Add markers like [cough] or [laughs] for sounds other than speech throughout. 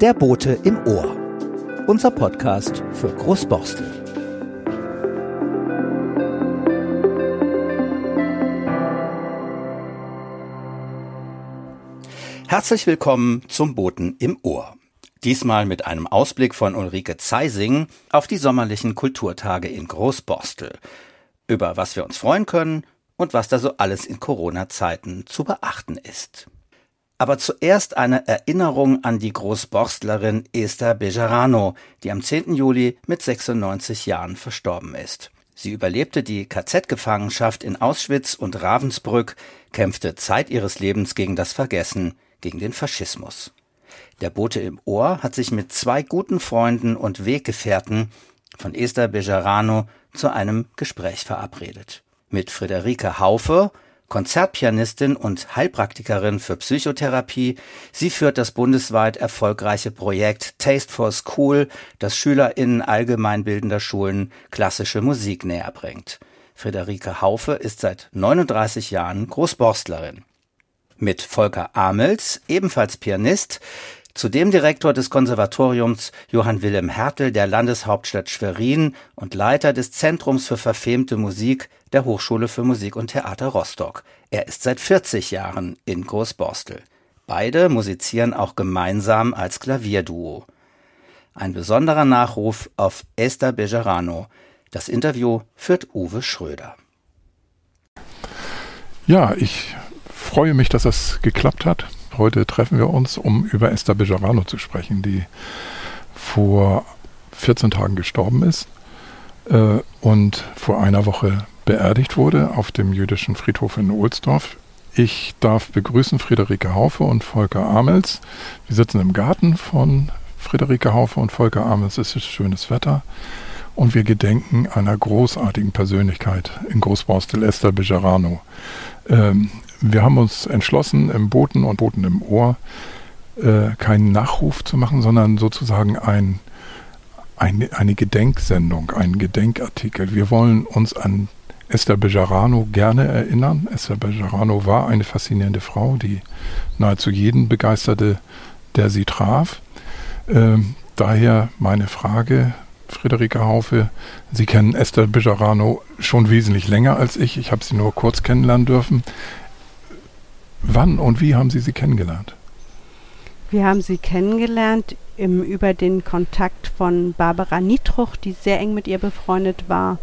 Der Bote im Ohr. Unser Podcast für Großborstel. Herzlich willkommen zum Boten im Ohr. Diesmal mit einem Ausblick von Ulrike Zeising auf die sommerlichen Kulturtage in Großborstel. Über was wir uns freuen können und was da so alles in Corona-Zeiten zu beachten ist. Aber zuerst eine Erinnerung an die Großborstlerin Esther Bejarano, die am 10. Juli mit 96 Jahren verstorben ist. Sie überlebte die KZ-Gefangenschaft in Auschwitz und Ravensbrück, kämpfte Zeit ihres Lebens gegen das Vergessen, gegen den Faschismus. Der Bote im Ohr hat sich mit zwei guten Freunden und Weggefährten von Esther Bejarano zu einem Gespräch verabredet. Mit Friederike Haufe, Konzertpianistin und Heilpraktikerin für Psychotherapie. Sie führt das bundesweit erfolgreiche Projekt Taste for School, das SchülerInnen allgemeinbildender Schulen klassische Musik näher bringt. Friederike Haufe ist seit 39 Jahren Großborstlerin. Mit Volker Amels, ebenfalls Pianist, Zudem Direktor des Konservatoriums Johann Wilhelm Hertel der Landeshauptstadt Schwerin und Leiter des Zentrums für verfemte Musik der Hochschule für Musik und Theater Rostock. Er ist seit 40 Jahren in Großborstel. Beide musizieren auch gemeinsam als Klavierduo. Ein besonderer Nachruf auf Esther Bejarano. Das Interview führt Uwe Schröder. Ja, ich freue mich, dass es geklappt hat. Heute treffen wir uns, um über Esther Bejarano zu sprechen, die vor 14 Tagen gestorben ist äh, und vor einer Woche beerdigt wurde auf dem jüdischen Friedhof in Ohlsdorf. Ich darf begrüßen Friederike Haufe und Volker Amels. Wir sitzen im Garten von Friederike Haufe und Volker Amels. Es ist schönes Wetter. Und wir gedenken einer großartigen Persönlichkeit in Großborstel, Esther Bejarano. Ähm, wir haben uns entschlossen, im Boten und Boten im Ohr äh, keinen Nachruf zu machen, sondern sozusagen ein, ein, eine Gedenksendung, einen Gedenkartikel. Wir wollen uns an Esther Bejarano gerne erinnern. Esther Bejarano war eine faszinierende Frau, die nahezu jeden begeisterte, der sie traf. Ähm, daher meine Frage, Friederike Haufe. Sie kennen Esther Bejarano schon wesentlich länger als ich. Ich habe sie nur kurz kennenlernen dürfen. Wann und wie haben Sie sie kennengelernt? Wir haben sie kennengelernt im, über den Kontakt von Barbara Nietruch, die sehr eng mit ihr befreundet war,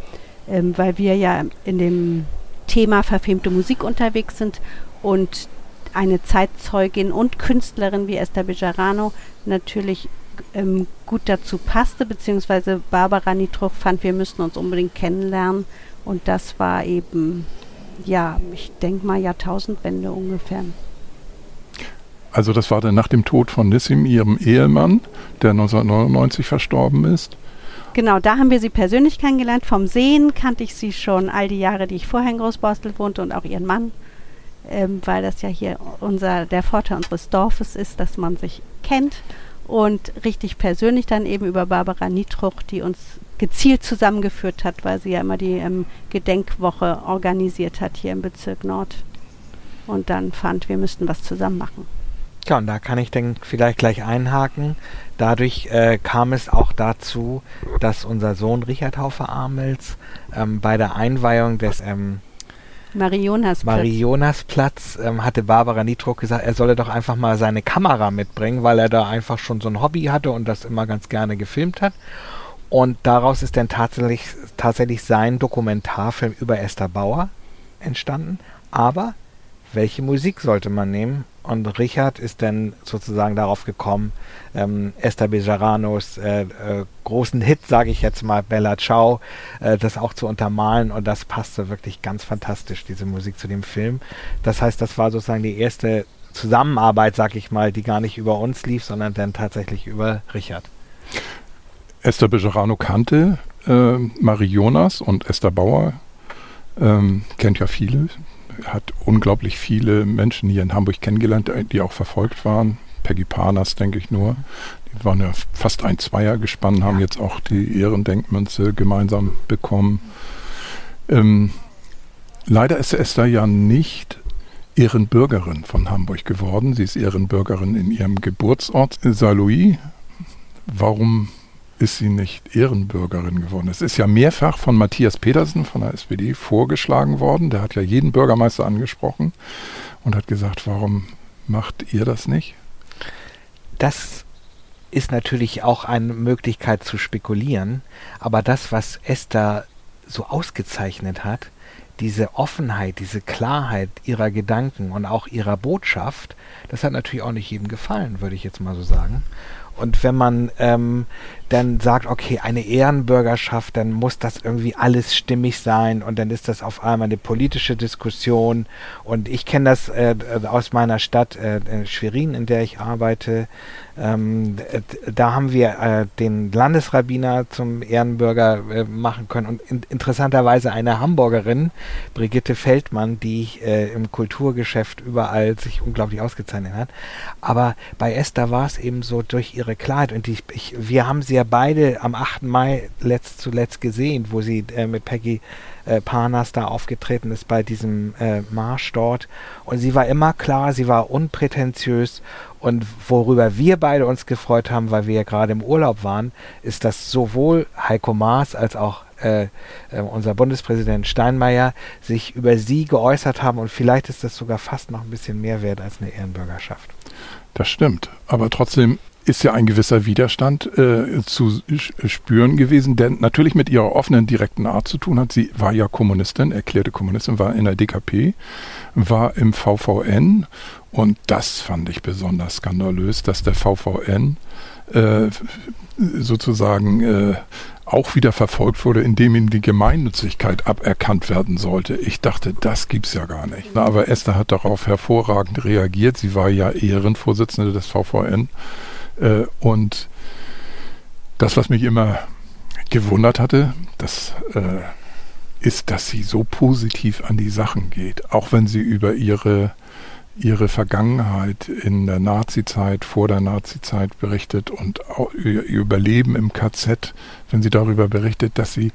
ähm, weil wir ja in dem Thema verfilmte Musik unterwegs sind und eine Zeitzeugin und Künstlerin wie Esther Bejarano natürlich ähm, gut dazu passte, beziehungsweise Barbara Nietruch fand, wir müssten uns unbedingt kennenlernen und das war eben ja, ich denke mal Jahrtausendwende ungefähr. Also das war dann nach dem Tod von Nissim, ihrem Ehemann, der 1999 verstorben ist. Genau, da haben wir sie persönlich kennengelernt. Vom Sehen kannte ich sie schon all die Jahre, die ich vorher in Großborstel wohnte und auch ihren Mann, ähm, weil das ja hier unser, der Vorteil unseres Dorfes ist, dass man sich kennt und richtig persönlich dann eben über Barbara Nietruch, die uns gezielt zusammengeführt hat, weil sie ja immer die ähm, Gedenkwoche organisiert hat hier im Bezirk Nord. Und dann fand, wir müssten was zusammen machen. Ja, und da kann ich dann vielleicht gleich einhaken. Dadurch äh, kam es auch dazu, dass unser Sohn Richard Haufe Amels ähm, bei der Einweihung des ähm, Marionasplatz, Marionasplatz ähm, hatte Barbara Nitruck gesagt, er solle doch einfach mal seine Kamera mitbringen, weil er da einfach schon so ein Hobby hatte und das immer ganz gerne gefilmt hat. Und daraus ist dann tatsächlich, tatsächlich sein Dokumentarfilm über Esther Bauer entstanden. Aber welche Musik sollte man nehmen? Und Richard ist dann sozusagen darauf gekommen, ähm, Esther Bejaranos äh, äh, großen Hit, sage ich jetzt mal, Bella Ciao, äh, das auch zu untermalen. Und das passte wirklich ganz fantastisch, diese Musik zu dem Film. Das heißt, das war sozusagen die erste Zusammenarbeit, sage ich mal, die gar nicht über uns lief, sondern dann tatsächlich über Richard. Esther Bejarano kannte äh, Marie Jonas und Esther Bauer, ähm, kennt ja viele, hat unglaublich viele Menschen hier in Hamburg kennengelernt, die auch verfolgt waren. Peggy Panas, denke ich nur. Die waren ja fast ein Zweier gespannt, haben jetzt auch die Ehrendenkmünze gemeinsam bekommen. Ähm, leider ist Esther ja nicht Ehrenbürgerin von Hamburg geworden. Sie ist Ehrenbürgerin in ihrem Geburtsort Saarlouis. Warum ist sie nicht Ehrenbürgerin geworden? Es ist ja mehrfach von Matthias Petersen von der SPD vorgeschlagen worden. Der hat ja jeden Bürgermeister angesprochen und hat gesagt, warum macht ihr das nicht? Das ist natürlich auch eine Möglichkeit zu spekulieren, aber das, was Esther so ausgezeichnet hat, diese Offenheit, diese Klarheit ihrer Gedanken und auch ihrer Botschaft, das hat natürlich auch nicht jedem gefallen, würde ich jetzt mal so sagen. Und wenn man ähm, dann sagt, okay, eine Ehrenbürgerschaft, dann muss das irgendwie alles stimmig sein und dann ist das auf einmal eine politische Diskussion. Und ich kenne das äh, aus meiner Stadt äh, Schwerin, in der ich arbeite. Ähm, da haben wir äh, den Landesrabbiner zum Ehrenbürger äh, machen können und in, interessanterweise eine Hamburgerin, Brigitte Feldmann, die äh, im Kulturgeschäft überall sich unglaublich ausgezeichnet hat. Aber bei Esther war es eben so durch ihre Klarheit und die, ich, wir haben sie ja beide am 8. Mai letzt zuletzt gesehen, wo sie äh, mit Peggy äh, Parnas da aufgetreten ist bei diesem äh, Marsch dort. Und sie war immer klar, sie war unprätentiös. Und worüber wir beide uns gefreut haben, weil wir ja gerade im Urlaub waren, ist, dass sowohl Heiko Maas als auch äh, äh, unser Bundespräsident Steinmeier sich über sie geäußert haben. Und vielleicht ist das sogar fast noch ein bisschen mehr wert als eine Ehrenbürgerschaft. Das stimmt. Aber trotzdem ist ja ein gewisser Widerstand äh, zu spüren gewesen, der natürlich mit ihrer offenen, direkten Art zu tun hat. Sie war ja Kommunistin, erklärte Kommunistin, war in der DKP, war im VVN und das fand ich besonders skandalös, dass der VVN äh, sozusagen äh, auch wieder verfolgt wurde, indem ihm die Gemeinnützigkeit aberkannt werden sollte. Ich dachte, das gibt's ja gar nicht. Aber Esther hat darauf hervorragend reagiert. Sie war ja Ehrenvorsitzende des VVN und das, was mich immer gewundert hatte, das äh, ist, dass sie so positiv an die Sachen geht, auch wenn sie über ihre ihre Vergangenheit in der Nazizeit, vor der Nazizeit berichtet und ihr Überleben im KZ, wenn sie darüber berichtet, dass sie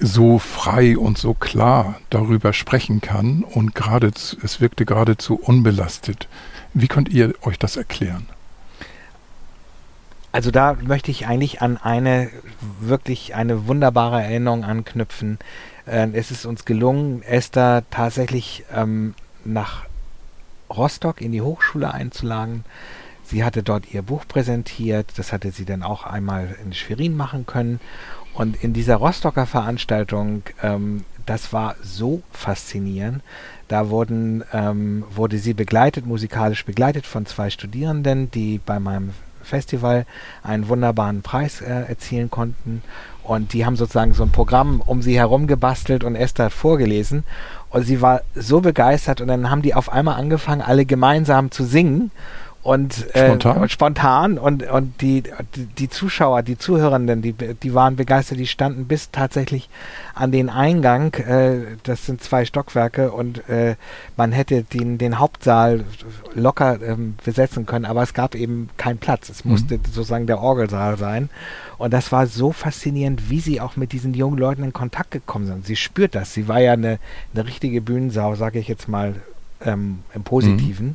so frei und so klar darüber sprechen kann und gerade es wirkte geradezu unbelastet. Wie könnt ihr euch das erklären? Also da möchte ich eigentlich an eine wirklich eine wunderbare Erinnerung anknüpfen. Äh, es ist uns gelungen, Esther tatsächlich ähm, nach Rostock in die Hochschule einzuladen. Sie hatte dort ihr Buch präsentiert, das hatte sie dann auch einmal in Schwerin machen können. Und in dieser Rostocker Veranstaltung, ähm, das war so faszinierend. Da wurden, ähm, wurde sie begleitet, musikalisch begleitet von zwei Studierenden, die bei meinem Festival einen wunderbaren Preis äh, erzielen konnten. Und die haben sozusagen so ein Programm um sie herum gebastelt und Esther hat vorgelesen. Und sie war so begeistert und dann haben die auf einmal angefangen, alle gemeinsam zu singen und äh, spontan, und, spontan und, und die, die, Zuschauer, die Zuhörenden, die, die waren begeistert, die standen bis tatsächlich an den Eingang, äh, das sind zwei Stockwerke und äh, man hätte den, den Hauptsaal locker ähm, besetzen können, aber es gab eben keinen Platz. Es mhm. musste sozusagen der Orgelsaal sein. Und das war so faszinierend, wie sie auch mit diesen jungen Leuten in Kontakt gekommen sind. Sie spürt das. Sie war ja eine, eine richtige Bühnensau, sage ich jetzt mal ähm, im Positiven. Mhm.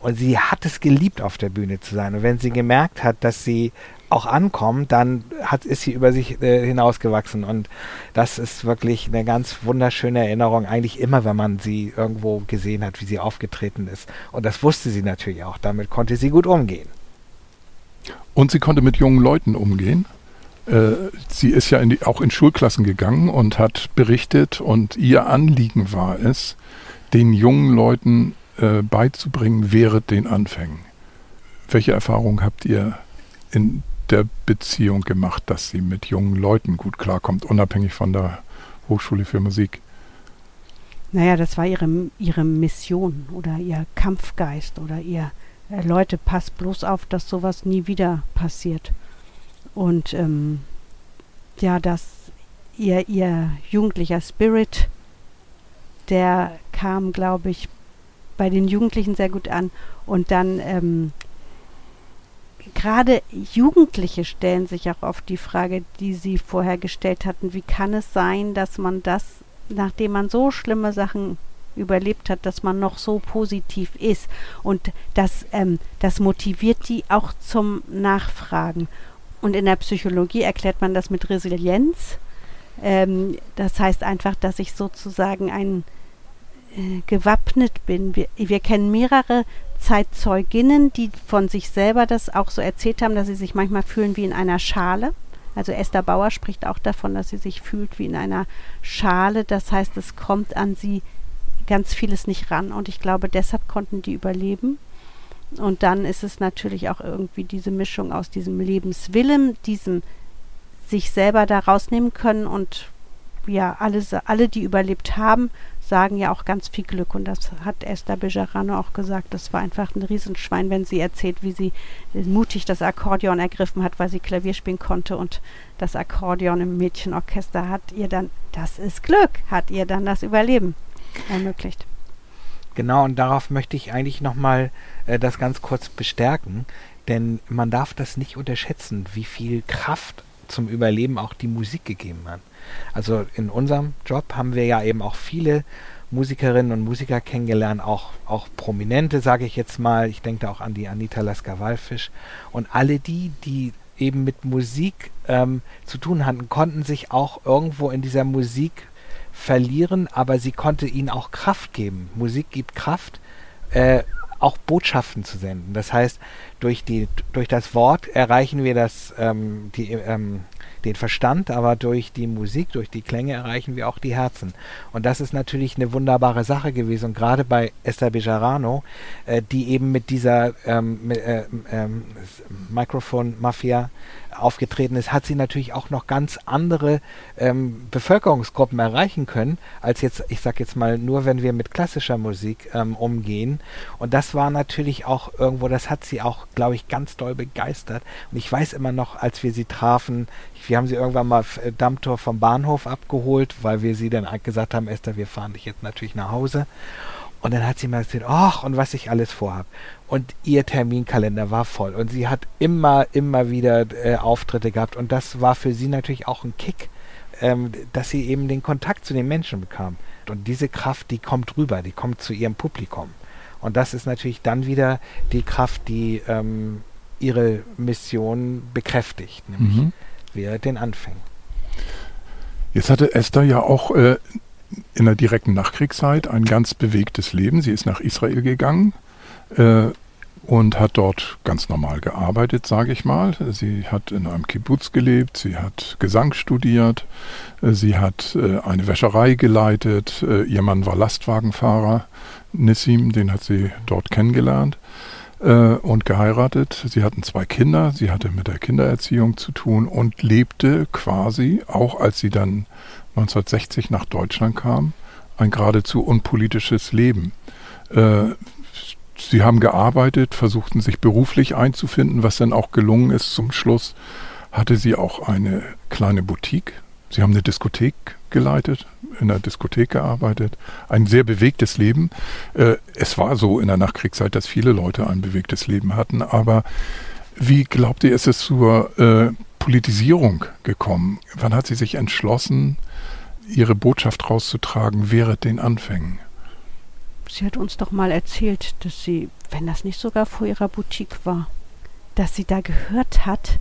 Und sie hat es geliebt, auf der Bühne zu sein. Und wenn sie gemerkt hat, dass sie auch ankommt, dann hat, ist sie über sich äh, hinausgewachsen. Und das ist wirklich eine ganz wunderschöne Erinnerung, eigentlich immer, wenn man sie irgendwo gesehen hat, wie sie aufgetreten ist. Und das wusste sie natürlich auch. Damit konnte sie gut umgehen. Und sie konnte mit jungen Leuten umgehen. Äh, sie ist ja in die, auch in Schulklassen gegangen und hat berichtet und ihr Anliegen war es, den jungen Leuten äh, beizubringen während den Anfängen. Welche Erfahrungen habt ihr in der Beziehung gemacht, dass sie mit jungen Leuten gut klarkommt, unabhängig von der Hochschule für Musik? Naja, das war ihre, ihre Mission oder ihr Kampfgeist oder ihr äh, Leute, passt bloß auf, dass sowas nie wieder passiert. Und ähm, ja, dass ihr, ihr jugendlicher Spirit der kam, glaube ich, bei den Jugendlichen sehr gut an. Und dann ähm, gerade Jugendliche stellen sich auch oft die Frage, die Sie vorher gestellt hatten, wie kann es sein, dass man das, nachdem man so schlimme Sachen überlebt hat, dass man noch so positiv ist. Und das, ähm, das motiviert die auch zum Nachfragen. Und in der Psychologie erklärt man das mit Resilienz. Ähm, das heißt einfach, dass ich sozusagen ein äh, gewappnet bin. Wir, wir kennen mehrere Zeitzeuginnen, die von sich selber das auch so erzählt haben, dass sie sich manchmal fühlen wie in einer Schale. Also Esther Bauer spricht auch davon, dass sie sich fühlt wie in einer Schale. Das heißt, es kommt an sie ganz vieles nicht ran. Und ich glaube, deshalb konnten die überleben. Und dann ist es natürlich auch irgendwie diese Mischung aus diesem Lebenswillen, diesem sich selber da rausnehmen können und ja, alle, alle, die überlebt haben, sagen ja auch ganz viel Glück. Und das hat Esther Bejarano auch gesagt. Das war einfach ein Riesenschwein, wenn sie erzählt, wie sie mutig das Akkordeon ergriffen hat, weil sie Klavier spielen konnte. Und das Akkordeon im Mädchenorchester hat ihr dann, das ist Glück, hat ihr dann das Überleben ermöglicht. Genau, und darauf möchte ich eigentlich nochmal äh, das ganz kurz bestärken, denn man darf das nicht unterschätzen, wie viel Kraft zum Überleben auch die Musik gegeben hat. Also in unserem Job haben wir ja eben auch viele Musikerinnen und Musiker kennengelernt, auch, auch Prominente, sage ich jetzt mal. Ich denke da auch an die Anita Lasker-Wallfisch. Und alle die, die eben mit Musik ähm, zu tun hatten, konnten sich auch irgendwo in dieser Musik verlieren, aber sie konnte ihnen auch Kraft geben. Musik gibt Kraft, äh, auch Botschaften zu senden. Das heißt, durch, die, durch das Wort erreichen wir das, ähm, die, ähm, den Verstand, aber durch die Musik, durch die Klänge erreichen wir auch die Herzen. Und das ist natürlich eine wunderbare Sache gewesen. Und gerade bei Esther Bejarano, äh, die eben mit dieser ähm, äh, ähm, Microphone-Mafia aufgetreten ist, hat sie natürlich auch noch ganz andere ähm, Bevölkerungsgruppen erreichen können, als jetzt, ich sag jetzt mal, nur wenn wir mit klassischer Musik ähm, umgehen. Und das war natürlich auch irgendwo, das hat sie auch, glaube ich, ganz doll begeistert. Und ich weiß immer noch, als wir sie trafen, wir haben sie irgendwann mal äh, Dammtor vom Bahnhof abgeholt, weil wir sie dann gesagt haben, Esther, wir fahren dich jetzt natürlich nach Hause. Und dann hat sie mir erzählt, ach, und was ich alles vorhab. Und ihr Terminkalender war voll. Und sie hat immer, immer wieder äh, Auftritte gehabt. Und das war für sie natürlich auch ein Kick, ähm, dass sie eben den Kontakt zu den Menschen bekam. Und diese Kraft, die kommt rüber, die kommt zu ihrem Publikum. Und das ist natürlich dann wieder die Kraft, die ähm, ihre Mission bekräftigt, nämlich mhm. während den Anfängen. Jetzt hatte Esther ja auch äh, in der direkten Nachkriegszeit ein ganz bewegtes Leben. Sie ist nach Israel gegangen äh, und hat dort ganz normal gearbeitet, sage ich mal. Sie hat in einem Kibbutz gelebt, sie hat Gesang studiert, äh, sie hat äh, eine Wäscherei geleitet, äh, ihr Mann war Lastwagenfahrer, Nissim, den hat sie dort kennengelernt und geheiratet. Sie hatten zwei Kinder, sie hatte mit der Kindererziehung zu tun und lebte quasi, auch als sie dann 1960 nach Deutschland kam, ein geradezu unpolitisches Leben. Sie haben gearbeitet, versuchten sich beruflich einzufinden, was dann auch gelungen ist. Zum Schluss hatte sie auch eine kleine Boutique. Sie haben eine Diskothek geleitet, in der Diskothek gearbeitet. Ein sehr bewegtes Leben. Äh, es war so in der Nachkriegszeit, dass viele Leute ein bewegtes Leben hatten. Aber wie glaubt ihr, ist es zur äh, Politisierung gekommen? Wann hat sie sich entschlossen, ihre Botschaft rauszutragen während den Anfängen. Sie hat uns doch mal erzählt, dass sie, wenn das nicht sogar vor ihrer Boutique war, dass sie da gehört hat,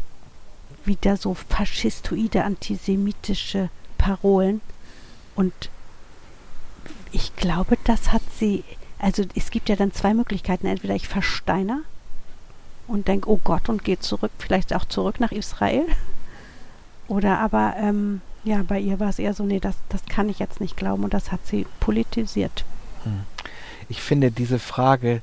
wie da so faschistoide, antisemitische Parolen. Und ich glaube, das hat sie, also es gibt ja dann zwei Möglichkeiten. Entweder ich versteiner und denke, oh Gott, und gehe zurück, vielleicht auch zurück nach Israel. Oder aber ähm, ja, bei ihr war es eher so, nee, das, das kann ich jetzt nicht glauben und das hat sie politisiert. Hm. Ich finde, diese Frage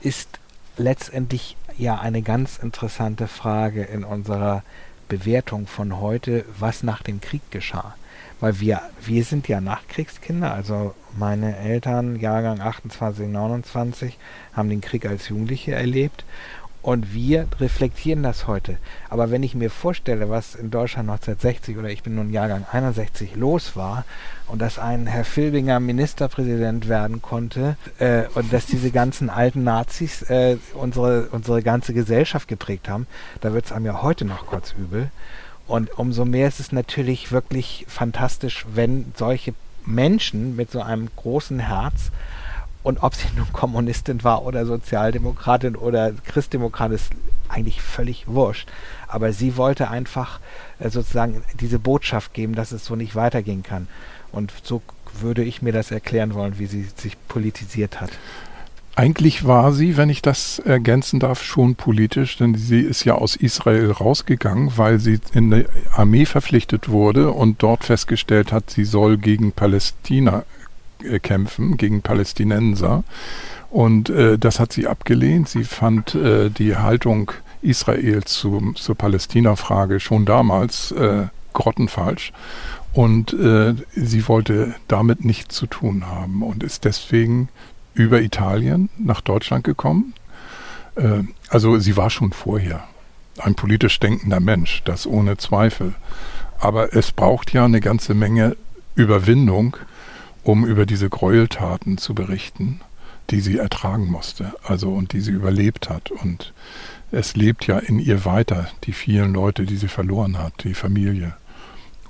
ist letztendlich ja eine ganz interessante Frage in unserer Bewertung von heute, was nach dem Krieg geschah. Weil wir, wir sind ja Nachkriegskinder, also meine Eltern, Jahrgang 28, 29, haben den Krieg als Jugendliche erlebt und wir reflektieren das heute. Aber wenn ich mir vorstelle, was in Deutschland 1960 oder ich bin nun Jahrgang 61 los war und dass ein Herr Filbinger Ministerpräsident werden konnte äh, und dass diese ganzen alten Nazis äh, unsere, unsere ganze Gesellschaft geprägt haben, da wird es einem ja heute noch kurz übel. Und umso mehr ist es natürlich wirklich fantastisch, wenn solche Menschen mit so einem großen Herz und ob sie nun Kommunistin war oder Sozialdemokratin oder Christdemokratin, ist eigentlich völlig wurscht. Aber sie wollte einfach äh, sozusagen diese Botschaft geben, dass es so nicht weitergehen kann. Und so würde ich mir das erklären wollen, wie sie sich politisiert hat. Eigentlich war sie, wenn ich das ergänzen darf, schon politisch, denn sie ist ja aus Israel rausgegangen, weil sie in der Armee verpflichtet wurde und dort festgestellt hat, sie soll gegen Palästina kämpfen, gegen Palästinenser. Und äh, das hat sie abgelehnt. Sie fand äh, die Haltung Israels zu, zur Palästina-Frage schon damals äh, grottenfalsch. Und äh, sie wollte damit nichts zu tun haben und ist deswegen über Italien nach Deutschland gekommen. Äh, also sie war schon vorher ein politisch denkender Mensch, das ohne Zweifel. Aber es braucht ja eine ganze Menge Überwindung, um über diese Gräueltaten zu berichten, die sie ertragen musste, also und die sie überlebt hat. Und es lebt ja in ihr weiter, die vielen Leute, die sie verloren hat, die Familie.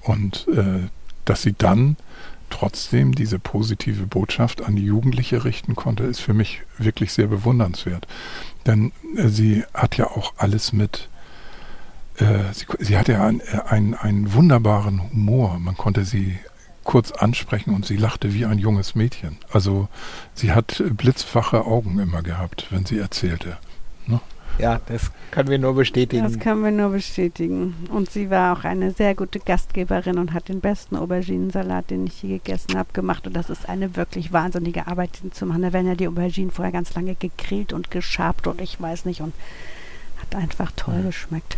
Und äh, dass sie dann trotzdem diese positive Botschaft an die Jugendliche richten konnte, ist für mich wirklich sehr bewundernswert. Denn äh, sie hat ja auch alles mit, äh, sie, sie hatte ja einen, einen, einen wunderbaren Humor. Man konnte sie kurz ansprechen und sie lachte wie ein junges Mädchen. Also sie hat blitzwache Augen immer gehabt, wenn sie erzählte. Ne? Ja, das können wir nur bestätigen. Das können wir nur bestätigen. Und sie war auch eine sehr gute Gastgeberin und hat den besten Auberginensalat, den ich je gegessen habe, gemacht. Und das ist eine wirklich wahnsinnige Arbeit, den zu machen. Da werden ja die Auberginen vorher ganz lange gegrillt und geschabt und ich weiß nicht. Und hat einfach toll mhm. geschmeckt.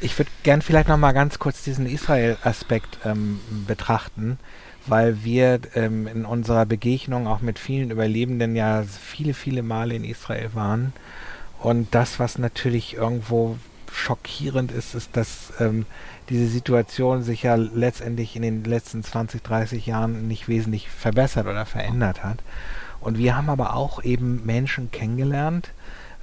Ich würde gern vielleicht noch mal ganz kurz diesen Israel-Aspekt ähm, betrachten, weil wir ähm, in unserer Begegnung auch mit vielen Überlebenden ja viele, viele Male in Israel waren und das, was natürlich irgendwo schockierend ist, ist, dass ähm, diese Situation sich ja letztendlich in den letzten 20, 30 Jahren nicht wesentlich verbessert oder verändert hat. Und wir haben aber auch eben Menschen kennengelernt,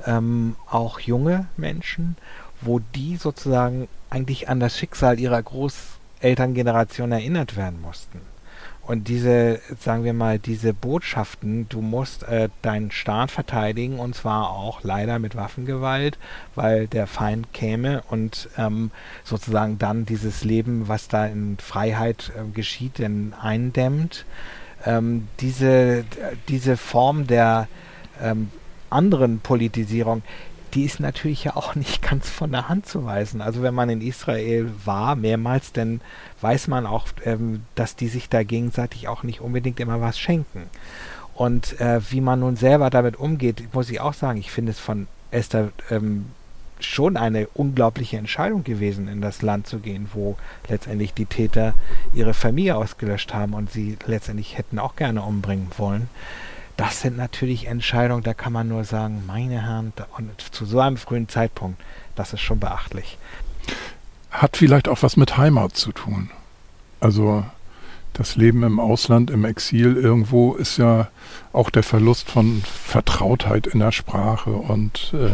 ähm, auch junge Menschen, wo die sozusagen eigentlich an das Schicksal ihrer Großelterngeneration erinnert werden mussten. Und diese, sagen wir mal, diese Botschaften, du musst äh, deinen Staat verteidigen und zwar auch leider mit Waffengewalt, weil der Feind käme und ähm, sozusagen dann dieses Leben, was da in Freiheit äh, geschieht, denn eindämmt. Ähm, diese, diese Form der ähm, anderen Politisierung, die ist natürlich ja auch nicht [laughs] ganz von der Hand zu weisen. Also wenn man in Israel war, mehrmals, dann weiß man auch, ähm, dass die sich da gegenseitig auch nicht unbedingt immer was schenken. Und äh, wie man nun selber damit umgeht, muss ich auch sagen, ich finde es von Esther ähm, schon eine unglaubliche Entscheidung gewesen, in das Land zu gehen, wo letztendlich die Täter ihre Familie ausgelöscht haben und sie letztendlich hätten auch gerne umbringen wollen das sind natürlich Entscheidungen, da kann man nur sagen, meine Herren, und zu so einem frühen Zeitpunkt, das ist schon beachtlich. Hat vielleicht auch was mit Heimat zu tun. Also das Leben im Ausland, im Exil irgendwo ist ja auch der Verlust von Vertrautheit in der Sprache und äh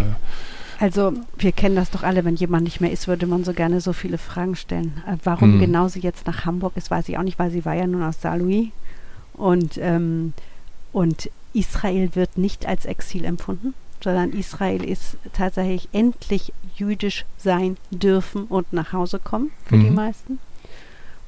also wir kennen das doch alle, wenn jemand nicht mehr ist, würde man so gerne so viele Fragen stellen. Äh, warum hm. genau sie jetzt nach Hamburg ist, weiß ich auch nicht, weil sie war ja nun aus Saarlouis und ähm, und Israel wird nicht als Exil empfunden, sondern Israel ist tatsächlich endlich jüdisch sein dürfen und nach Hause kommen für mhm. die meisten.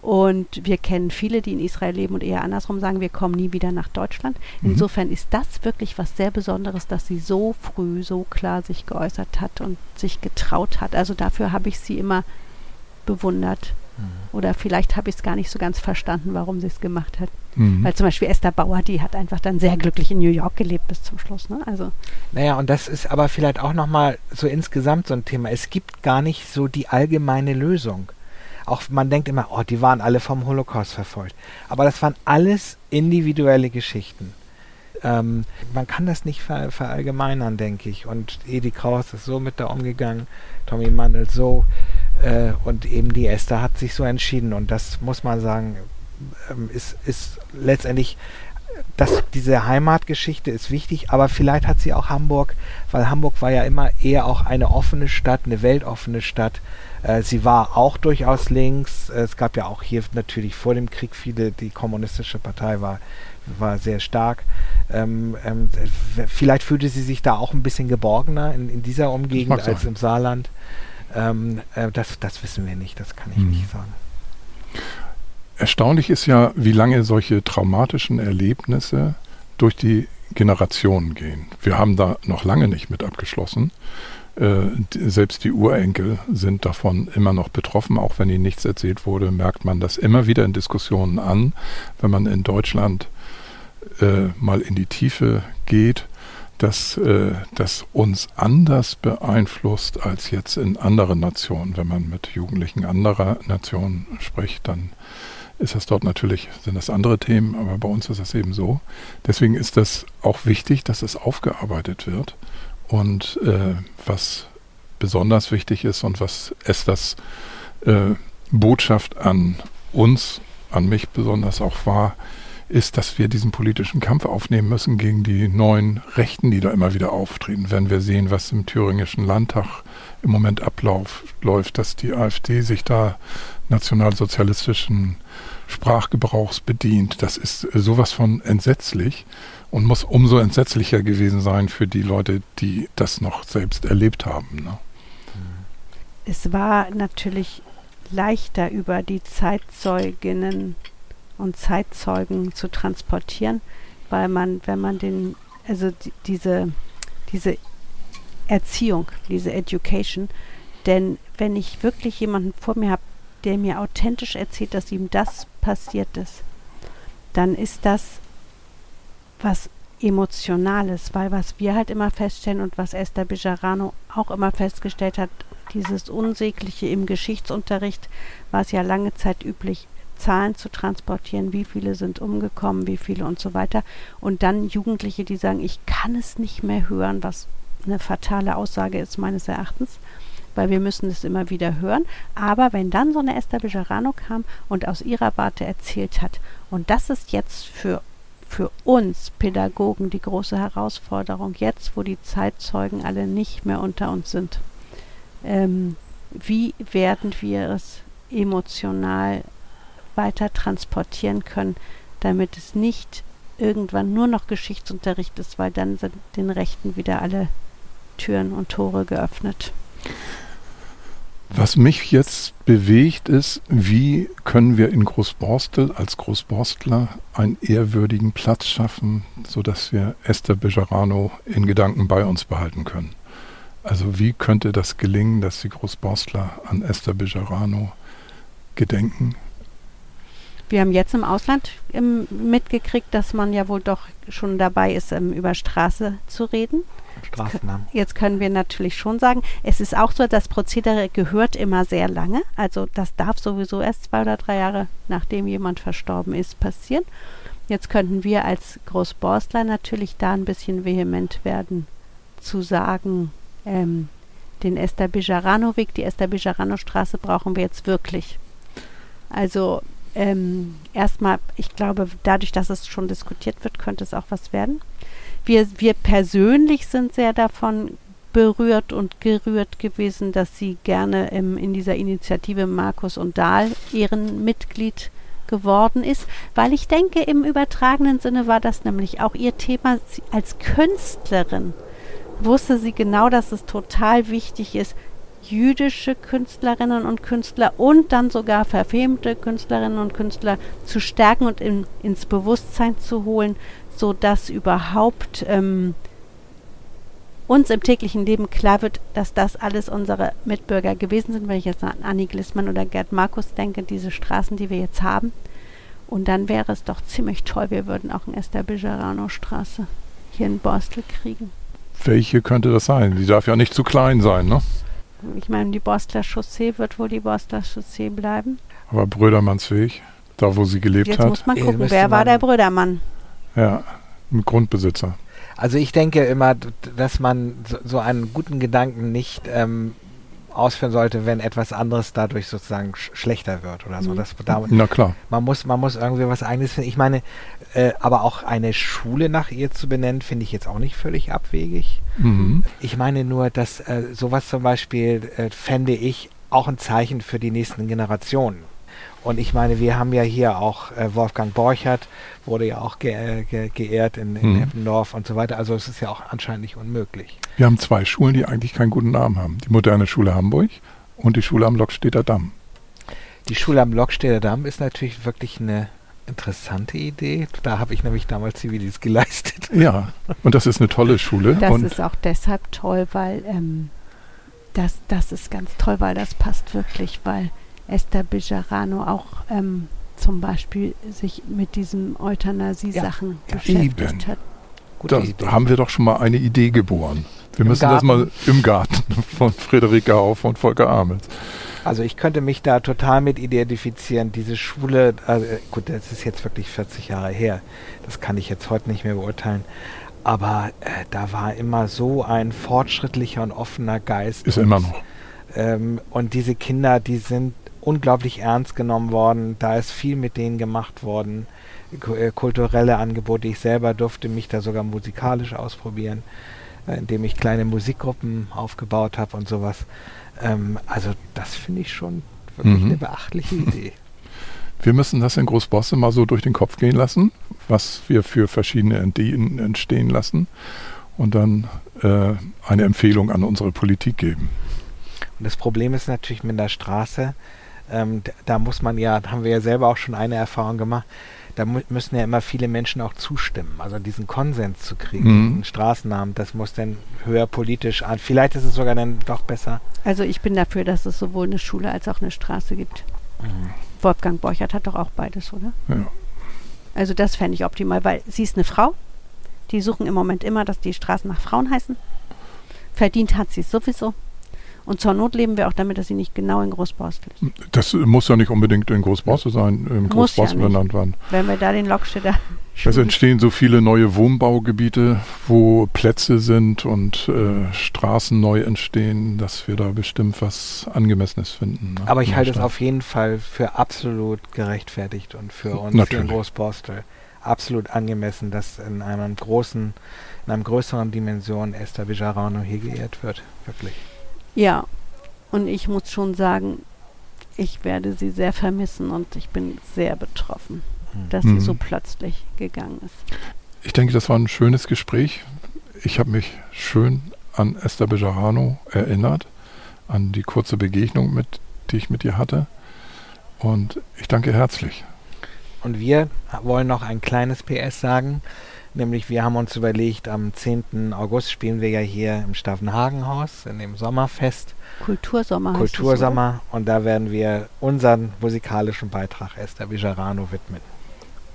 Und wir kennen viele, die in Israel leben und eher andersrum sagen, wir kommen nie wieder nach Deutschland. Mhm. Insofern ist das wirklich was sehr Besonderes, dass sie so früh, so klar sich geäußert hat und sich getraut hat. Also dafür habe ich sie immer bewundert. Oder vielleicht habe ich es gar nicht so ganz verstanden, warum sie es gemacht hat. Mhm. Weil zum Beispiel Esther Bauer, die hat einfach dann sehr glücklich in New York gelebt bis zum Schluss. Ne? Also. Naja, und das ist aber vielleicht auch nochmal so insgesamt so ein Thema. Es gibt gar nicht so die allgemeine Lösung. Auch man denkt immer, oh, die waren alle vom Holocaust verfolgt. Aber das waren alles individuelle Geschichten. Ähm, man kann das nicht ver verallgemeinern, denke ich. Und Edi Kraus ist so mit da umgegangen, Tommy Mandel so. Äh, und eben die Esther hat sich so entschieden. Und das muss man sagen, ähm, ist, ist letztendlich das, diese Heimatgeschichte ist wichtig, aber vielleicht hat sie auch Hamburg, weil Hamburg war ja immer eher auch eine offene Stadt, eine weltoffene Stadt. Äh, sie war auch durchaus links. Es gab ja auch hier natürlich vor dem Krieg viele, die kommunistische Partei war, war sehr stark. Ähm, ähm, vielleicht fühlte sie sich da auch ein bisschen geborgener in, in dieser Umgebung als im Saarland. Ähm, äh, das, das wissen wir nicht, das kann ich hm. nicht sagen. Erstaunlich ist ja, wie lange solche traumatischen Erlebnisse durch die Generationen gehen. Wir haben da noch lange nicht mit abgeschlossen. Äh, selbst die Urenkel sind davon immer noch betroffen, auch wenn ihnen nichts erzählt wurde, merkt man das immer wieder in Diskussionen an, wenn man in Deutschland äh, mal in die Tiefe geht, dass äh, das uns anders beeinflusst als jetzt in anderen Nationen. Wenn man mit Jugendlichen anderer Nationen spricht, dann ist das dort natürlich, sind das andere Themen, aber bei uns ist das eben so. Deswegen ist das auch wichtig, dass es aufgearbeitet wird. Und äh, was besonders wichtig ist und was es das äh, Botschaft an uns, an mich besonders auch war, ist, dass wir diesen politischen Kampf aufnehmen müssen gegen die neuen Rechten, die da immer wieder auftreten. Wenn wir sehen, was im thüringischen Landtag im Moment abläuft, dass die AfD sich da nationalsozialistischen Sprachgebrauchs bedient. Das ist sowas von entsetzlich und muss umso entsetzlicher gewesen sein für die Leute, die das noch selbst erlebt haben. Ne? Es war natürlich leichter über die Zeitzeuginnen und Zeitzeugen zu transportieren, weil man, wenn man den, also die, diese, diese Erziehung, diese Education, denn wenn ich wirklich jemanden vor mir habe, der mir authentisch erzählt, dass ihm das passiert ist, dann ist das was Emotionales, weil was wir halt immer feststellen und was Esther Bejarano auch immer festgestellt hat, dieses Unsägliche im Geschichtsunterricht war es ja lange Zeit üblich, Zahlen zu transportieren, wie viele sind umgekommen, wie viele und so weiter. Und dann Jugendliche, die sagen, ich kann es nicht mehr hören, was eine fatale Aussage ist meines Erachtens weil wir müssen es immer wieder hören. Aber wenn dann so eine Esther Bejarano kam und aus ihrer Warte erzählt hat, und das ist jetzt für für uns Pädagogen die große Herausforderung, jetzt wo die Zeitzeugen alle nicht mehr unter uns sind. Ähm, wie werden wir es emotional weiter transportieren können, damit es nicht irgendwann nur noch Geschichtsunterricht ist, weil dann sind den Rechten wieder alle Türen und Tore geöffnet. Was mich jetzt bewegt ist, wie können wir in Großborstel als Großborstler einen ehrwürdigen Platz schaffen, sodass wir Esther Bejarano in Gedanken bei uns behalten können. Also wie könnte das gelingen, dass die Großborstler an Esther Bejarano gedenken? Wir haben jetzt im Ausland ähm, mitgekriegt, dass man ja wohl doch schon dabei ist, ähm, über Straße zu reden. Straßennamen. Jetzt können wir natürlich schon sagen, es ist auch so, das Prozedere gehört immer sehr lange. Also das darf sowieso erst zwei oder drei Jahre, nachdem jemand verstorben ist, passieren. Jetzt könnten wir als Großborstler natürlich da ein bisschen vehement werden, zu sagen, ähm, den Esther Bijarano-Weg, die Esther Bijarano-Straße brauchen wir jetzt wirklich. Also ähm, erstmal, ich glaube, dadurch, dass es schon diskutiert wird, könnte es auch was werden. Wir, wir persönlich sind sehr davon berührt und gerührt gewesen, dass sie gerne ähm, in dieser Initiative Markus und Dahl Ehrenmitglied geworden ist, weil ich denke, im übertragenen Sinne war das nämlich auch ihr Thema als Künstlerin. Wusste sie genau, dass es total wichtig ist, jüdische Künstlerinnen und Künstler und dann sogar verfemte Künstlerinnen und Künstler zu stärken und in, ins Bewusstsein zu holen, so dass überhaupt ähm, uns im täglichen Leben klar wird, dass das alles unsere Mitbürger gewesen sind, wenn ich jetzt an Annie Glissmann oder Gerd Markus denke, diese Straßen, die wir jetzt haben. Und dann wäre es doch ziemlich toll, wir würden auch eine Esther Bejarano Straße hier in Borstel kriegen. Welche könnte das sein? Die darf ja nicht zu klein sein, ne? Ich meine, die Borstler Chaussee wird wohl die Borstler Chaussee bleiben. Aber Brödermannsweg, da wo sie gelebt Jetzt hat. Jetzt muss man gucken, wer war der Brödermann? Ja, ein Grundbesitzer. Also ich denke immer, dass man so einen guten Gedanken nicht ähm, ausführen sollte, wenn etwas anderes dadurch sozusagen sch schlechter wird oder so. Mhm. Das, da, Na klar. Man muss, man muss irgendwie was eigenes finden. Ich meine, äh, aber auch eine Schule nach ihr zu benennen, finde ich jetzt auch nicht völlig abwegig. Mhm. Ich meine nur, dass äh, sowas zum Beispiel äh, fände ich auch ein Zeichen für die nächsten Generationen. Und ich meine, wir haben ja hier auch äh, Wolfgang Borchert, wurde ja auch ge ge geehrt in, in Mhm. Eppendorf und so weiter. Also es ist ja auch anscheinend nicht unmöglich. Wir haben zwei Schulen, die eigentlich keinen guten Namen haben. Die Moderne Schule Hamburg und die Schule am Lockstädter Damm. Die Schule am Lockstädter Damm ist natürlich wirklich eine interessante Idee. Da habe ich nämlich damals Zivilis geleistet. Ja, und das ist eine tolle Schule. Das und ist auch deshalb toll, weil ähm, das, das ist ganz toll, weil das passt wirklich, weil Esther Bejarano auch ähm, zum Beispiel sich mit diesen Euthanasie-Sachen Ja, beschäftigt eben. hat. Da Idee. haben wir doch schon mal eine Idee geboren. Wir Im müssen das Garten. mal im Garten [laughs] von Friederike Hauf und Volker Amels. Also ich könnte mich da total mit identifizieren. Diese Schule, also äh, gut, das ist jetzt wirklich 40 Jahre her. Das kann ich jetzt heute nicht mehr beurteilen. Aber äh, da war immer so ein fortschrittlicher und offener Geist. Ist und, immer noch. Ähm, und diese Kinder, die sind unglaublich ernst genommen worden. Da ist viel mit denen gemacht worden. Äh, Kulturelle Angebote. Ich selber durfte mich da sogar musikalisch ausprobieren, äh, indem ich kleine Musikgruppen aufgebaut habe und sowas. Ähm, also das finde ich schon wirklich Mhm. eine beachtliche Idee. [laughs] Wir müssen das in Großbosse mal so durch den Kopf gehen lassen, was wir für verschiedene Ideen entstehen lassen und dann äh, eine Empfehlung an unsere Politik geben. Und das Problem ist natürlich mit der Straße, ähm, da muss man ja, da haben wir ja selber auch schon eine Erfahrung gemacht, da müssen ja immer viele Menschen auch zustimmen. Also diesen Konsens zu kriegen, Mhm. einen Straßennamen, das muss dann höher politisch an. Vielleicht ist es sogar dann doch besser. Also ich bin dafür, dass es sowohl eine Schule als auch eine Straße gibt. Wolfgang Borchert hat doch auch beides, oder? Ja. Also das fände ich optimal, weil sie ist eine Frau. Die suchen im Moment immer, dass die Straßen nach Frauen heißen. Verdient hat sie es sowieso. Und zur Not leben wir auch damit, dass sie nicht genau in Großborstel ist. Das muss ja nicht unbedingt in Großbosse sein, in Muss ja benannt werden. Wenn wir da den Lokstädter Es entstehen so viele neue Wohnbaugebiete, wo Plätze sind und äh, Straßen neu entstehen, dass wir da bestimmt was Angemessenes finden. ne, Aber ich halte es auf jeden Fall für absolut gerechtfertigt und für uns Natürlich. hier in Großborstel absolut angemessen, dass in einem großen, in einem größeren Dimension Esther Bejarano hier geehrt wird. Wirklich. Ja, und ich muss schon sagen, ich werde sie sehr vermissen und ich bin sehr betroffen, dass Mhm. sie so plötzlich gegangen ist. Ich denke, das war ein schönes Gespräch. Ich habe mich schön an Esther Bejarano erinnert, an die kurze Begegnung, mit, die ich mit ihr hatte. Und ich danke herzlich. Und wir wollen noch ein kleines PS sagen, nämlich wir haben uns überlegt, am 10. August spielen wir ja hier im Stavenhagenhaus in dem Sommerfest, Kultursommer Kultursommer, und da werden wir unseren musikalischen Beitrag Esther Bejarano widmen.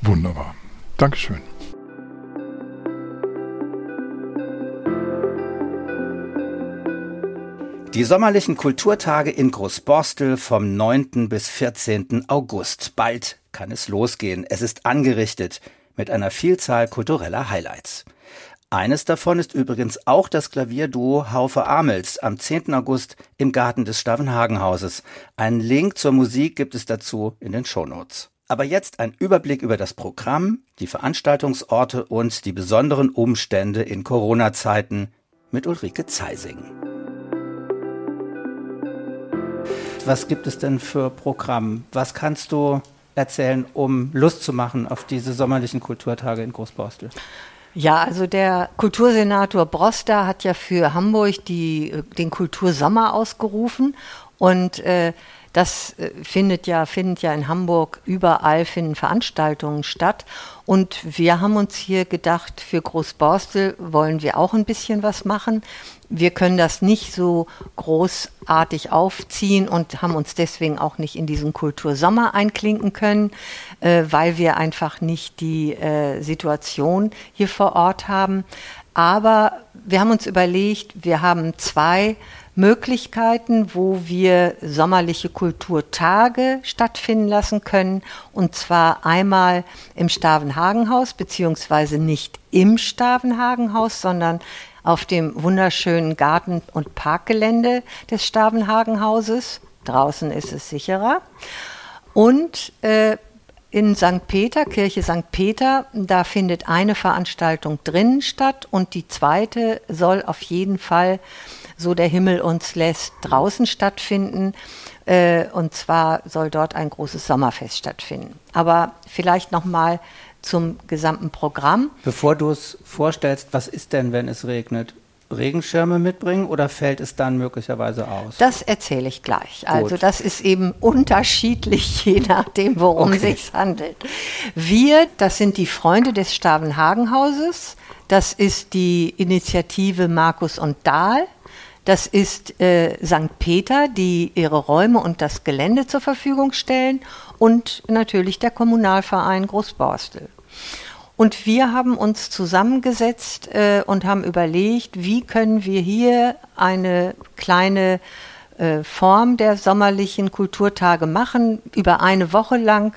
Wunderbar. Dankeschön. Die sommerlichen Kulturtage in Großborstel vom 9. bis 14. August. Bald kann es losgehen. Es ist angerichtet mit einer Vielzahl kultureller Highlights. Eines davon ist übrigens auch das Klavierduo Haufe Amels am 10. August im Garten des Stavenhagenhauses. Einen Link zur Musik gibt es dazu in den Shownotes. Aber jetzt ein Überblick über das Programm, die Veranstaltungsorte und die besonderen Umstände in Corona-Zeiten mit Ulrike Zeising. Was gibt es denn für Programm? Was kannst du erzählen, um Lust zu machen auf diese sommerlichen Kulturtage in Großborstel? Ja, also der Kultursenator Broster hat ja für Hamburg die, äh, den Kultursommer ausgerufen und äh, das äh, findet ja, findet ja in Hamburg überall finden Veranstaltungen statt. Und wir haben uns hier gedacht, für Großborstel wollen wir auch ein bisschen was machen. Wir können das nicht so großartig aufziehen und haben uns deswegen auch nicht in diesen Kultursommer einklinken können, äh, weil wir einfach nicht die äh, Situation hier vor Ort haben. Aber wir haben uns überlegt, wir haben zwei Möglichkeiten, wo wir sommerliche Kulturtage stattfinden lassen können. Und zwar einmal im Stavenhagenhaus, beziehungsweise nicht im Stavenhagenhaus, sondern auf dem wunderschönen Garten- und Parkgelände des Stavenhagenhauses. Draußen ist es sicherer. Und äh, in St. Peter, Kirche St. Peter, da findet eine Veranstaltung drinnen statt und die zweite soll auf jeden Fall so der Himmel uns lässt, draußen stattfinden. Äh, und zwar soll dort ein großes Sommerfest stattfinden. Aber vielleicht noch mal zum gesamten Programm. Bevor du es vorstellst, was ist denn, wenn es regnet? Regenschirme mitbringen oder fällt es dann möglicherweise aus? Das erzähle ich gleich. Also Gut. das ist eben unterschiedlich, [laughs] je nachdem, worum okay. es sich handelt. Wir, das sind die Freunde des Stavenhagenhauses, das ist die Initiative Markus und Dahl, das ist äh, St. Peter, die ihre Räume und das Gelände zur Verfügung stellen und natürlich der Kommunalverein Großborstel. Und wir haben uns zusammengesetzt äh, und haben überlegt, wie können wir hier eine kleine äh, Form der sommerlichen Kulturtage machen. Über eine Woche lang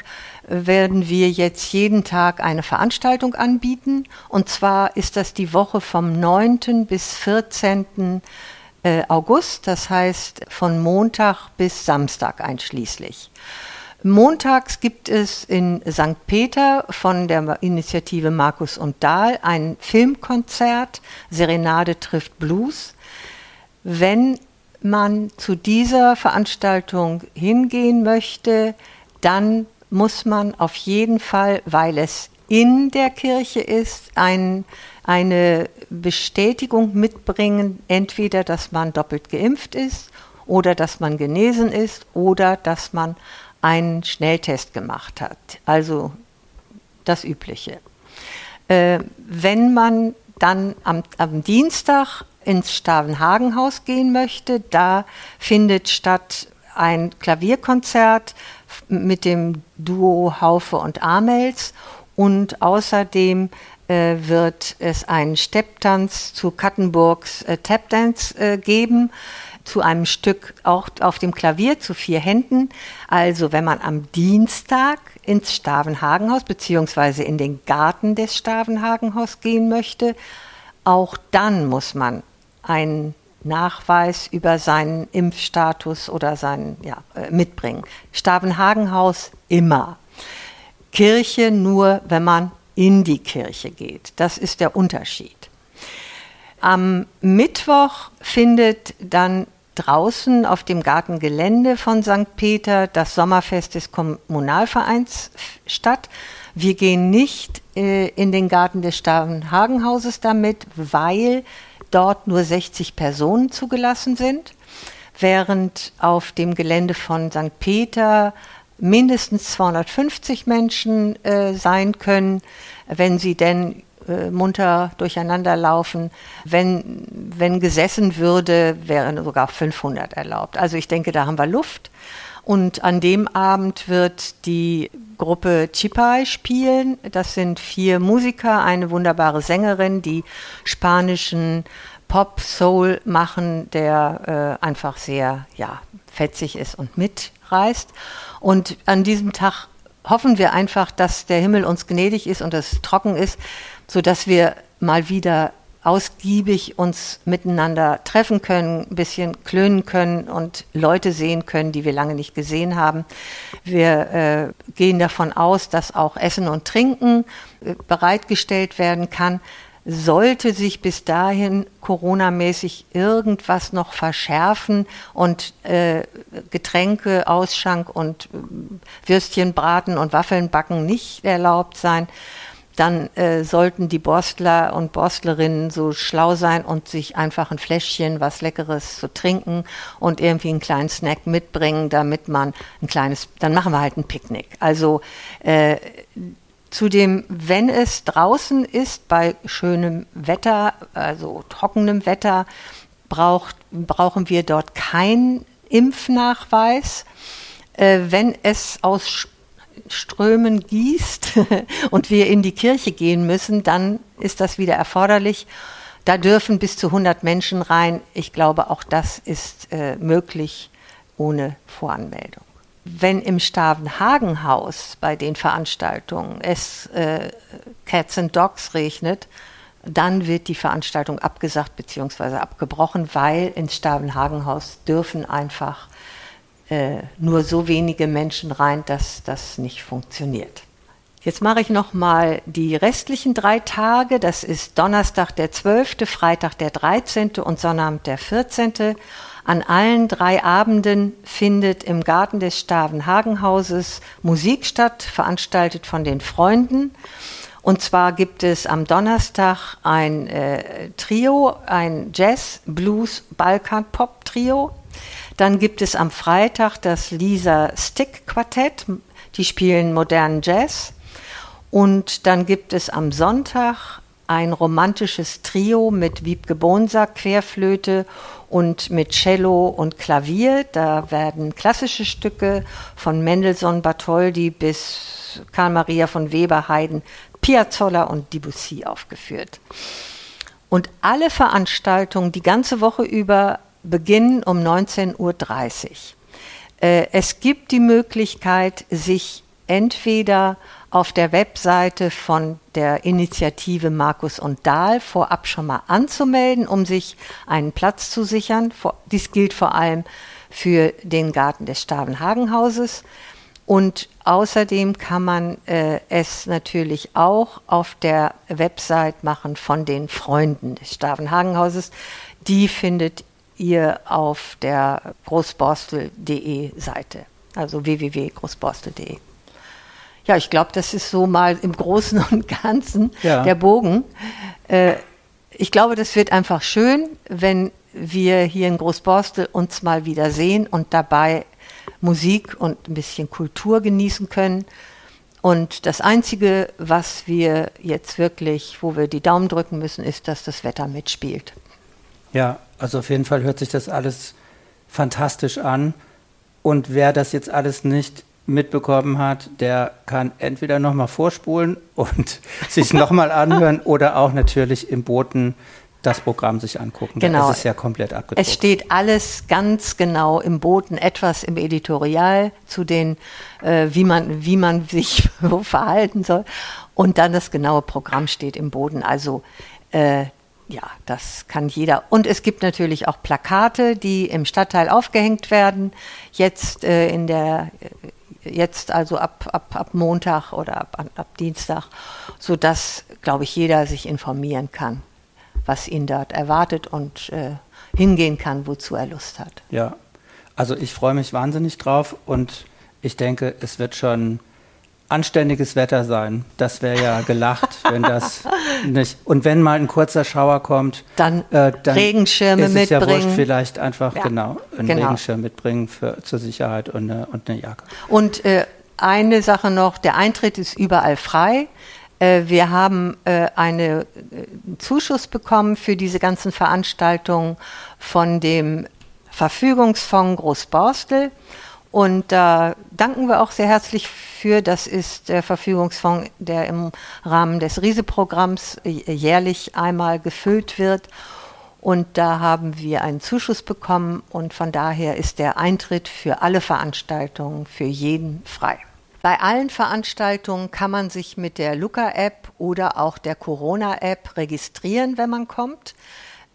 äh, werden wir jetzt jeden Tag eine Veranstaltung anbieten. Und zwar ist das die Woche vom 9. bis 14 äh, August, das heißt von Montag bis Samstag einschließlich. Montags gibt es in St. Peter von der Initiative Markus und Dahl ein Filmkonzert, Serenade trifft Blues. Wenn man zu dieser Veranstaltung hingehen möchte, dann muss man auf jeden Fall, weil es in der Kirche ist, ein eine Bestätigung mitbringen, entweder dass man doppelt geimpft ist oder dass man genesen ist oder dass man einen Schnelltest gemacht hat. Also das Übliche. Äh, wenn man dann am, am Dienstag ins Stavenhagenhaus gehen möchte, da findet statt ein Klavierkonzert mit dem Duo Haufe und Amels und außerdem äh, wird es einen Stepptanz zu Kattenburgs äh, Tapdance äh, geben, zu einem Stück auch auf dem Klavier zu vier Händen. Also wenn man am Dienstag ins Stavenhagenhaus beziehungsweise in den Garten des Stavenhagenhaus gehen möchte, auch dann muss man einen Nachweis über seinen Impfstatus oder seinen ja, äh, mitbringen. Stavenhagenhaus immer. Kirche nur, wenn man in die Kirche geht. Das ist der Unterschied. Am Mittwoch findet dann draußen auf dem Gartengelände von St. Peter das Sommerfest des Kommunalvereins statt. Wir gehen nicht äh, in den Garten des Stavenhagenhauses damit, weil dort nur 60 Personen zugelassen sind, während auf dem Gelände von St. Peter mindestens 250 Menschen äh, sein können, wenn sie denn äh, munter durcheinander laufen. Wenn, wenn gesessen würde, wären sogar 500 erlaubt. Also ich denke, da haben wir Luft. Und an dem Abend wird die Gruppe Chipai spielen. Das sind vier Musiker, eine wunderbare Sängerin, die spanischen Pop, Soul machen, der äh, einfach sehr ja, fetzig ist und mitreißt. Und an diesem Tag hoffen wir einfach, dass der Himmel uns gnädig ist und es trocken ist, sodass wir mal wieder ausgiebig uns miteinander treffen können, ein bisschen klönen können und Leute sehen können, die wir lange nicht gesehen haben. Wir äh, gehen davon aus, dass auch Essen und Trinken äh, bereitgestellt werden kann. Sollte sich bis dahin Corona-mäßig irgendwas noch verschärfen und äh, Getränke, Ausschank und äh, Würstchen braten und Waffeln backen nicht erlaubt sein, dann äh, sollten die Borstler und Borstlerinnen so schlau sein und sich einfach ein Fläschchen was Leckeres zu trinken und irgendwie einen kleinen Snack mitbringen, damit man ein kleines, dann machen wir halt ein Picknick. Also äh, Zudem, wenn es draußen ist, bei schönem Wetter, also trockenem Wetter, braucht, brauchen wir dort keinen Impfnachweis. Äh, wenn es aus Strömen gießt [laughs] und wir in die Kirche gehen müssen, dann ist das wieder erforderlich. Da dürfen bis zu 100 Menschen rein. Ich glaube, auch das ist äh, möglich ohne Voranmeldung. Wenn im Stavenhagenhaus bei den Veranstaltungen es äh, Cats and Dogs regnet, dann wird die Veranstaltung abgesagt bzw. abgebrochen, weil ins Stavenhagenhaus dürfen einfach äh, nur so wenige Menschen rein, dass das nicht funktioniert. Jetzt mache ich noch mal die restlichen drei Tage. Das ist Donnerstag der 12., Freitag der 13. und Sonnabend der 14. An allen drei Abenden findet im Garten des Stavenhagenhauses Musik statt, veranstaltet von den Freunden. Und zwar gibt es am Donnerstag ein äh, Trio, ein Jazz, Blues, Balkan, Pop Trio. Dann gibt es am Freitag das Lisa Stick Quartett. Die spielen modernen Jazz. Und dann gibt es am Sonntag ein romantisches Trio mit Wiebke Bonsack, Querflöte und mit Cello und Klavier. Da werden klassische Stücke von Mendelssohn, Bartholdy bis Karl Maria von Weber, Haydn, Piazzolla und Debussy aufgeführt. Und alle Veranstaltungen die ganze Woche über beginnen um 19.30 Uhr. Äh, es gibt die Möglichkeit, sich entweder auf der Webseite von der Initiative Markus und Dahl vorab schon mal anzumelden, um sich einen Platz zu sichern. Dies gilt vor allem für den Garten des Stavenhagenhauses. Und außerdem kann man äh, es natürlich auch auf der Website machen von den Freunden des Stavenhagenhauses. Die findet ihr auf der großborstel.de Seite, also www.großborstel.de. Ja, ich glaube, das ist so mal im Großen und Ganzen ja. der Bogen. Äh, ich glaube, das wird einfach schön, wenn wir hier in Großborstel uns mal wieder sehen und dabei Musik und ein bisschen Kultur genießen können. Und das Einzige, was wir jetzt wirklich, wo wir die Daumen drücken müssen, ist, dass das Wetter mitspielt. Ja, also auf jeden Fall hört sich das alles fantastisch an. Und wer das jetzt alles nicht mitbekommen hat, der kann entweder nochmal vorspulen und [laughs] sich nochmal anhören [laughs] oder auch natürlich im Booten das Programm sich angucken. Genau. Das ist ja komplett abgedruckt. Es steht alles ganz genau im Boten, etwas im Editorial zu den, äh, wie, man, wie man [laughs] sich verhalten soll. Und dann das genaue Programm steht im Boden. Also äh, ja, das kann jeder. Und es gibt natürlich auch Plakate, die im Stadtteil aufgehängt werden. Jetzt äh, in der jetzt also ab, ab, ab Montag oder ab, ab Dienstag, sodass, glaube ich, jeder sich informieren kann, was ihn dort erwartet und äh, hingehen kann, wozu er Lust hat. Ja, also ich freue mich wahnsinnig drauf und ich denke, es wird schon anständiges Wetter sein. Das wäre ja gelacht, wenn das [laughs] nicht. Und wenn mal ein kurzer Schauer kommt, dann, äh, dann Regenschirme ist es mitbringen. Ja wurscht, vielleicht einfach ja, genau einen genau. Regenschirm mitbringen für, zur Sicherheit und eine, und eine Jacke. Und äh, eine Sache noch: Der Eintritt ist überall frei. Äh, wir haben äh, einen äh, Zuschuss bekommen für diese ganzen Veranstaltungen von dem Verfügungsfonds Großborstel. Und da danken wir auch sehr herzlich für. Das ist der Verfügungsfonds, der im Rahmen des Riese-Programms jährlich einmal gefüllt wird. Und da haben wir einen Zuschuss bekommen und von daher ist der Eintritt für alle Veranstaltungen für jeden frei. Bei allen Veranstaltungen kann man sich mit der Luca-App oder auch der Corona-App registrieren, wenn man kommt.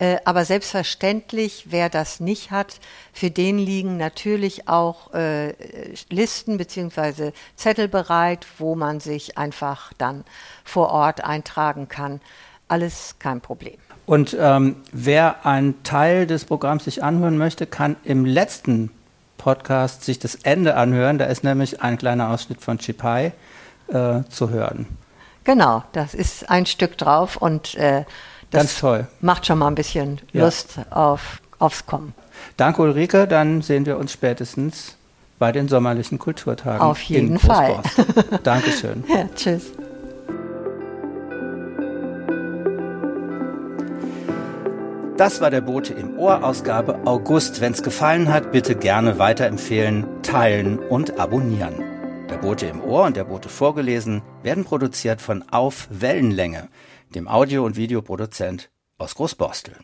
Äh, aber selbstverständlich, wer das nicht hat, für den liegen natürlich auch äh, Listen bzw. Zettel bereit, wo man sich einfach dann vor Ort eintragen kann. Alles kein Problem. Und ähm, wer einen Teil des Programms sich anhören möchte, kann im letzten Podcast sich das Ende anhören. Da ist nämlich ein kleiner Ausschnitt von Chipai äh, zu hören. Genau, das ist ein Stück drauf und äh, das Ganz toll. Macht schon mal ein bisschen ja. Lust auf, aufs Kommen. Danke, Ulrike. Dann sehen wir uns spätestens bei den sommerlichen Kulturtagen. Auf jeden Fall. [laughs] Dankeschön. Ja, tschüss. Das war der Bote im Ohr Ausgabe August. Wenn es gefallen hat, bitte gerne weiterempfehlen, teilen und abonnieren. Der Bote im Ohr und der Bote vorgelesen werden produziert von Auf Wellenlänge dem Audio- und Videoproduzent aus Großborstel.